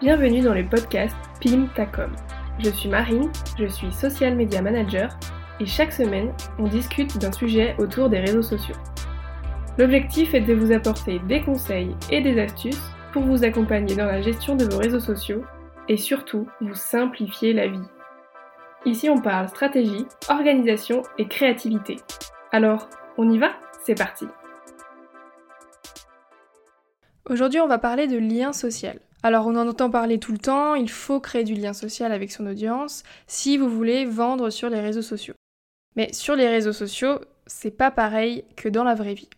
Bienvenue dans le podcast PIM Tacom. Je suis Marine, je suis social media manager et chaque semaine, on discute d'un sujet autour des réseaux sociaux. L'objectif est de vous apporter des conseils et des astuces pour vous accompagner dans la gestion de vos réseaux sociaux et surtout vous simplifier la vie. Ici, on parle stratégie, organisation et créativité. Alors, on y va? C'est parti Aujourd'hui, on va parler de lien social. Alors on en entend parler tout le temps, il faut créer du lien social avec son audience si vous voulez vendre sur les réseaux sociaux. Mais sur les réseaux sociaux, c'est pas pareil que dans la vraie vie.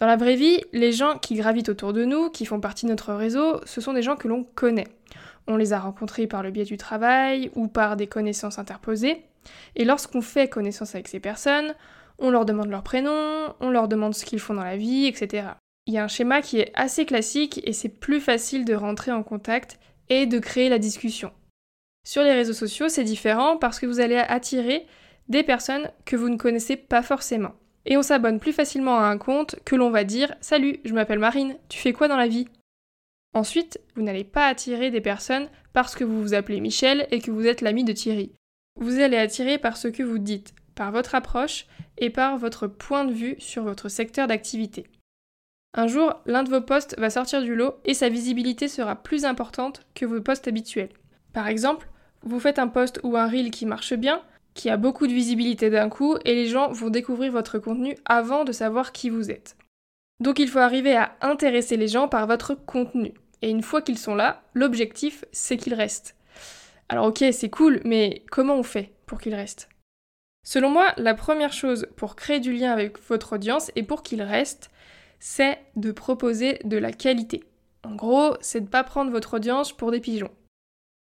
Dans la vraie vie, les gens qui gravitent autour de nous, qui font partie de notre réseau, ce sont des gens que l'on connaît. On les a rencontrés par le biais du travail ou par des connaissances interposées. Et lorsqu'on fait connaissance avec ces personnes, on leur demande leur prénom, on leur demande ce qu'ils font dans la vie, etc il y a un schéma qui est assez classique et c'est plus facile de rentrer en contact et de créer la discussion. Sur les réseaux sociaux, c'est différent parce que vous allez attirer des personnes que vous ne connaissez pas forcément. Et on s'abonne plus facilement à un compte que l'on va dire Salut, je m'appelle Marine, tu fais quoi dans la vie? Ensuite, vous n'allez pas attirer des personnes parce que vous vous appelez Michel et que vous êtes l'ami de Thierry. Vous allez attirer par ce que vous dites, par votre approche et par votre point de vue sur votre secteur d'activité. Un jour, l'un de vos posts va sortir du lot et sa visibilité sera plus importante que vos posts habituels. Par exemple, vous faites un post ou un reel qui marche bien, qui a beaucoup de visibilité d'un coup, et les gens vont découvrir votre contenu avant de savoir qui vous êtes. Donc il faut arriver à intéresser les gens par votre contenu. Et une fois qu'ils sont là, l'objectif, c'est qu'ils restent. Alors ok, c'est cool, mais comment on fait pour qu'ils restent? Selon moi, la première chose pour créer du lien avec votre audience et pour qu'ils restent, c'est de proposer de la qualité. En gros, c'est de ne pas prendre votre audience pour des pigeons.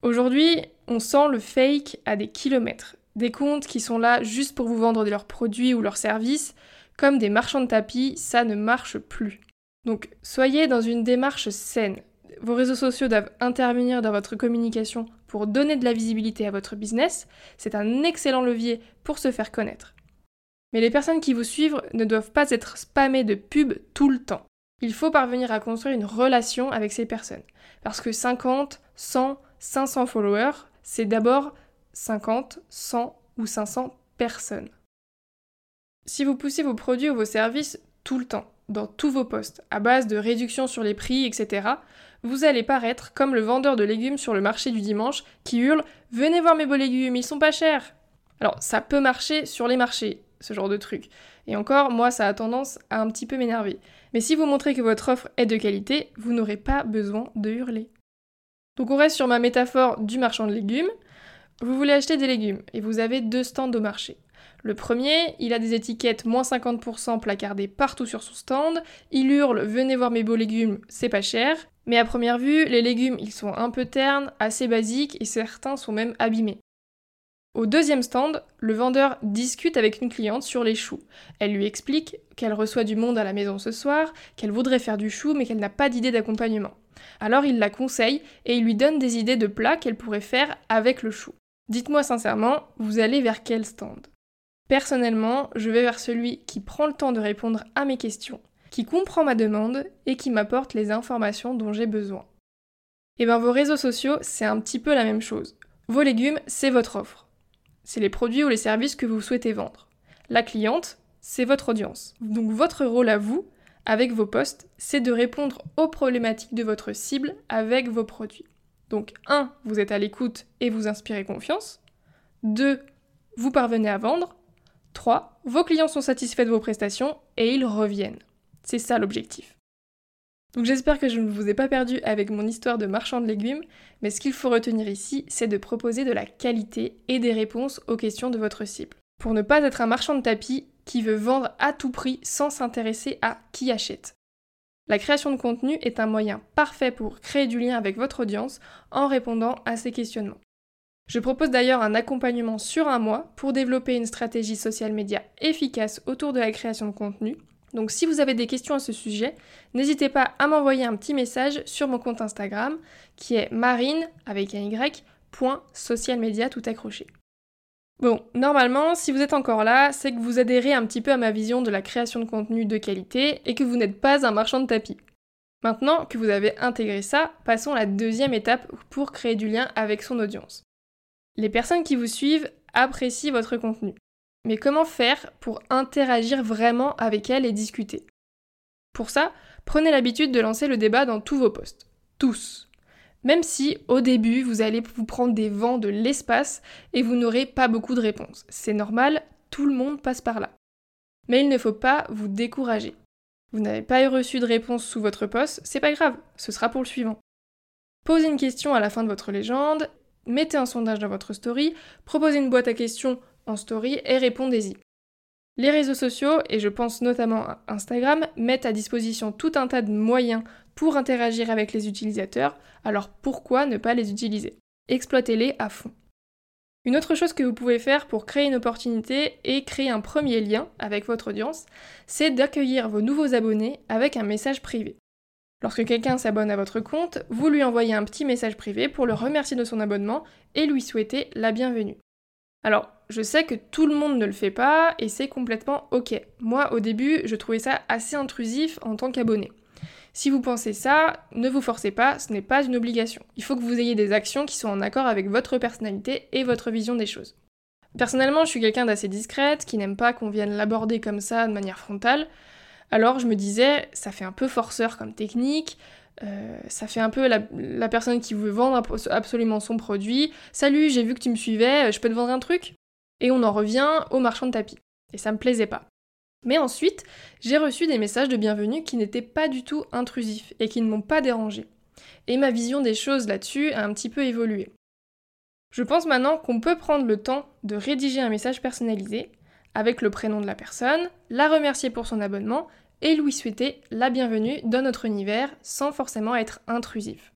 Aujourd'hui, on sent le fake à des kilomètres. Des comptes qui sont là juste pour vous vendre leurs produits ou leurs services, comme des marchands de tapis, ça ne marche plus. Donc soyez dans une démarche saine. Vos réseaux sociaux doivent intervenir dans votre communication pour donner de la visibilité à votre business. C'est un excellent levier pour se faire connaître. Mais les personnes qui vous suivent ne doivent pas être spammées de pubs tout le temps. Il faut parvenir à construire une relation avec ces personnes. Parce que 50, 100, 500 followers, c'est d'abord 50, 100 ou 500 personnes. Si vous poussez vos produits ou vos services tout le temps, dans tous vos posts, à base de réductions sur les prix, etc., vous allez paraître comme le vendeur de légumes sur le marché du dimanche qui hurle Venez voir mes beaux légumes, ils sont pas chers Alors, ça peut marcher sur les marchés, ce genre de truc. Et encore, moi, ça a tendance à un petit peu m'énerver. Mais si vous montrez que votre offre est de qualité, vous n'aurez pas besoin de hurler. Donc on reste sur ma métaphore du marchand de légumes. Vous voulez acheter des légumes et vous avez deux stands au marché. Le premier, il a des étiquettes moins 50% placardées partout sur son stand. Il hurle Venez voir mes beaux légumes, c'est pas cher. Mais à première vue, les légumes, ils sont un peu ternes, assez basiques et certains sont même abîmés. Au deuxième stand, le vendeur discute avec une cliente sur les choux. Elle lui explique qu'elle reçoit du monde à la maison ce soir, qu'elle voudrait faire du chou mais qu'elle n'a pas d'idée d'accompagnement. Alors il la conseille et il lui donne des idées de plats qu'elle pourrait faire avec le chou. Dites-moi sincèrement, vous allez vers quel stand? Personnellement, je vais vers celui qui prend le temps de répondre à mes questions, qui comprend ma demande et qui m'apporte les informations dont j'ai besoin. Et eh bien vos réseaux sociaux, c'est un petit peu la même chose. Vos légumes, c'est votre offre c'est les produits ou les services que vous souhaitez vendre. La cliente, c'est votre audience. Donc votre rôle à vous, avec vos posts, c'est de répondre aux problématiques de votre cible avec vos produits. Donc 1. Vous êtes à l'écoute et vous inspirez confiance. 2. Vous parvenez à vendre. 3. Vos clients sont satisfaits de vos prestations et ils reviennent. C'est ça l'objectif. Donc j'espère que je ne vous ai pas perdu avec mon histoire de marchand de légumes, mais ce qu'il faut retenir ici, c'est de proposer de la qualité et des réponses aux questions de votre cible. Pour ne pas être un marchand de tapis qui veut vendre à tout prix sans s'intéresser à qui achète. La création de contenu est un moyen parfait pour créer du lien avec votre audience en répondant à ces questionnements. Je propose d'ailleurs un accompagnement sur un mois pour développer une stratégie social média efficace autour de la création de contenu donc si vous avez des questions à ce sujet, n'hésitez pas à m'envoyer un petit message sur mon compte Instagram qui est marine avec un y, social tout accroché. Bon, normalement, si vous êtes encore là, c'est que vous adhérez un petit peu à ma vision de la création de contenu de qualité et que vous n'êtes pas un marchand de tapis. Maintenant que vous avez intégré ça, passons à la deuxième étape pour créer du lien avec son audience. Les personnes qui vous suivent apprécient votre contenu. Mais comment faire pour interagir vraiment avec elles et discuter? Pour ça, prenez l'habitude de lancer le débat dans tous vos posts. Tous. Même si au début vous allez vous prendre des vents de l'espace et vous n'aurez pas beaucoup de réponses. C'est normal, tout le monde passe par là. Mais il ne faut pas vous décourager. Vous n'avez pas reçu de réponse sous votre poste, c'est pas grave, ce sera pour le suivant. Posez une question à la fin de votre légende, mettez un sondage dans votre story, proposez une boîte à questions en story et répondez-y. Les réseaux sociaux, et je pense notamment à Instagram, mettent à disposition tout un tas de moyens pour interagir avec les utilisateurs, alors pourquoi ne pas les utiliser? Exploitez-les à fond. Une autre chose que vous pouvez faire pour créer une opportunité et créer un premier lien avec votre audience, c'est d'accueillir vos nouveaux abonnés avec un message privé. Lorsque quelqu'un s'abonne à votre compte, vous lui envoyez un petit message privé pour le remercier de son abonnement et lui souhaiter la bienvenue. Alors, je sais que tout le monde ne le fait pas et c'est complètement ok. Moi, au début, je trouvais ça assez intrusif en tant qu'abonné. Si vous pensez ça, ne vous forcez pas, ce n'est pas une obligation. Il faut que vous ayez des actions qui sont en accord avec votre personnalité et votre vision des choses. Personnellement, je suis quelqu'un d'assez discrète, qui n'aime pas qu'on vienne l'aborder comme ça de manière frontale. Alors je me disais, ça fait un peu forceur comme technique, euh, ça fait un peu la, la, personne qui veut vendre absolument son produit. Salut, j'ai vu que tu me suivais, je peux te vendre un truc? Et on en revient au marchand de tapis. Et ça me plaisait pas. Mais ensuite, j'ai reçu des messages de bienvenue qui n'étaient pas du tout intrusifs et qui ne m'ont pas dérangé. Et ma vision des choses là-dessus a un petit peu évolué. Je pense maintenant qu'on peut prendre le temps de rédiger un message personnalisé avec le prénom de la personne, la remercier pour son abonnement et lui souhaiter la bienvenue dans notre univers sans forcément être intrusif.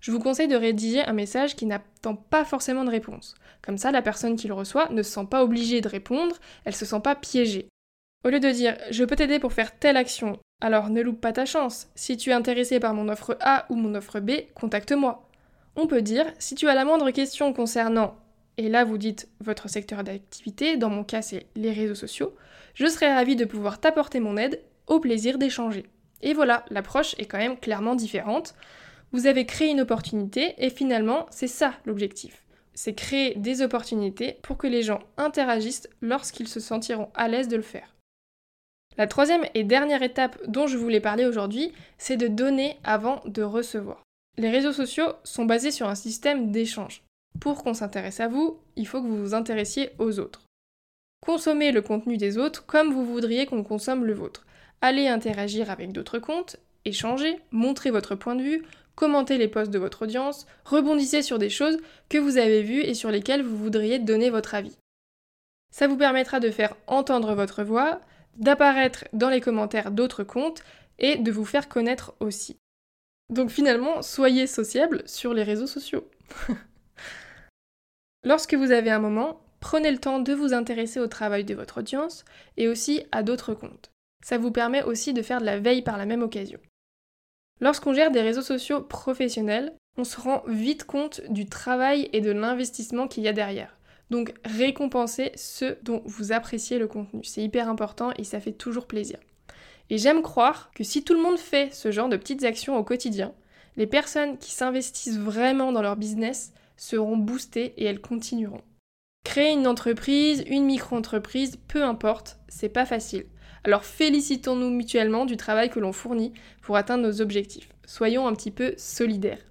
Je vous conseille de rédiger un message qui n'attend pas forcément de réponse. Comme ça, la personne qui le reçoit ne se sent pas obligée de répondre, elle se sent pas piégée. Au lieu de dire je peux t'aider pour faire telle action, alors ne loupe pas ta chance. Si tu es intéressé par mon offre A ou mon offre B, contacte-moi. On peut dire si tu as la moindre question concernant, et là vous dites votre secteur d'activité, dans mon cas c'est les réseaux sociaux, je serais ravie de pouvoir t'apporter mon aide, au plaisir d'échanger. Et voilà, l'approche est quand même clairement différente. Vous avez créé une opportunité et finalement c'est ça l'objectif. C'est créer des opportunités pour que les gens interagissent lorsqu'ils se sentiront à l'aise de le faire. La troisième et dernière étape dont je voulais parler aujourd'hui, c'est de donner avant de recevoir. Les réseaux sociaux sont basés sur un système d'échange. Pour qu'on s'intéresse à vous, il faut que vous vous intéressiez aux autres. Consommez le contenu des autres comme vous voudriez qu'on consomme le vôtre. Allez interagir avec d'autres comptes, échangez, montrez votre point de vue, commentez les posts de votre audience, rebondissez sur des choses que vous avez vues et sur lesquelles vous voudriez donner votre avis. Ça vous permettra de faire entendre votre voix, d'apparaître dans les commentaires d'autres comptes et de vous faire connaître aussi. Donc finalement, soyez sociable sur les réseaux sociaux. Lorsque vous avez un moment, prenez le temps de vous intéresser au travail de votre audience et aussi à d'autres comptes. Ça vous permet aussi de faire de la veille par la même occasion. Lorsqu'on gère des réseaux sociaux professionnels, on se rend vite compte du travail et de l'investissement qu'il y a derrière. Donc récompensez ceux dont vous appréciez le contenu. C'est hyper important et ça fait toujours plaisir. Et j'aime croire que si tout le monde fait ce genre de petites actions au quotidien, les personnes qui s'investissent vraiment dans leur business seront boostées et elles continueront. Créer une entreprise, une micro-entreprise, peu importe, c'est pas facile. Alors félicitons-nous mutuellement du travail que l'on fournit pour atteindre nos objectifs. Soyons un petit peu solidaires.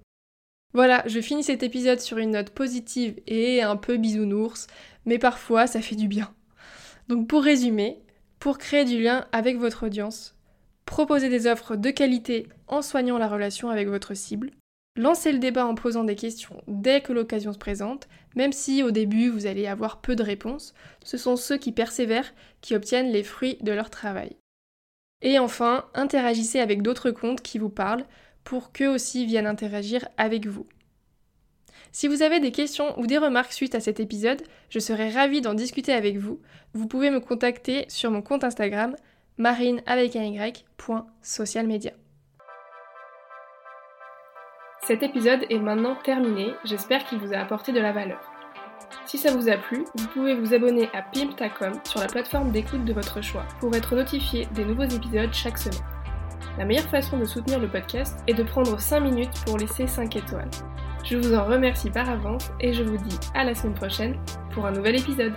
Voilà, je finis cet épisode sur une note positive et un peu bisounours, mais parfois ça fait du bien. Donc pour résumer, pour créer du lien avec votre audience, proposez des offres de qualité en soignant la relation avec votre cible, lancez le débat en posant des questions dès que l'occasion se présente, même si au début vous allez avoir peu de réponses, ce sont ceux qui persévèrent qui obtiennent les fruits de leur travail. Et enfin, interagissez avec d'autres comptes qui vous parlent, pour qu'eux aussi viennent interagir avec vous. Si vous avez des questions ou des remarques suite à cet épisode, je serai ravie d'en discuter avec vous. Vous pouvez me contacter sur mon compte Instagram marine avec un y, Cet épisode est maintenant terminé, j'espère qu'il vous a apporté de la valeur. Si ça vous a plu, vous pouvez vous abonner à Pimptacom sur la plateforme d'écoute de votre choix pour être notifié des nouveaux épisodes chaque semaine. La meilleure façon de soutenir le podcast est de prendre 5 minutes pour laisser 5 étoiles. Je vous en remercie par avance et je vous dis à la semaine prochaine pour un nouvel épisode.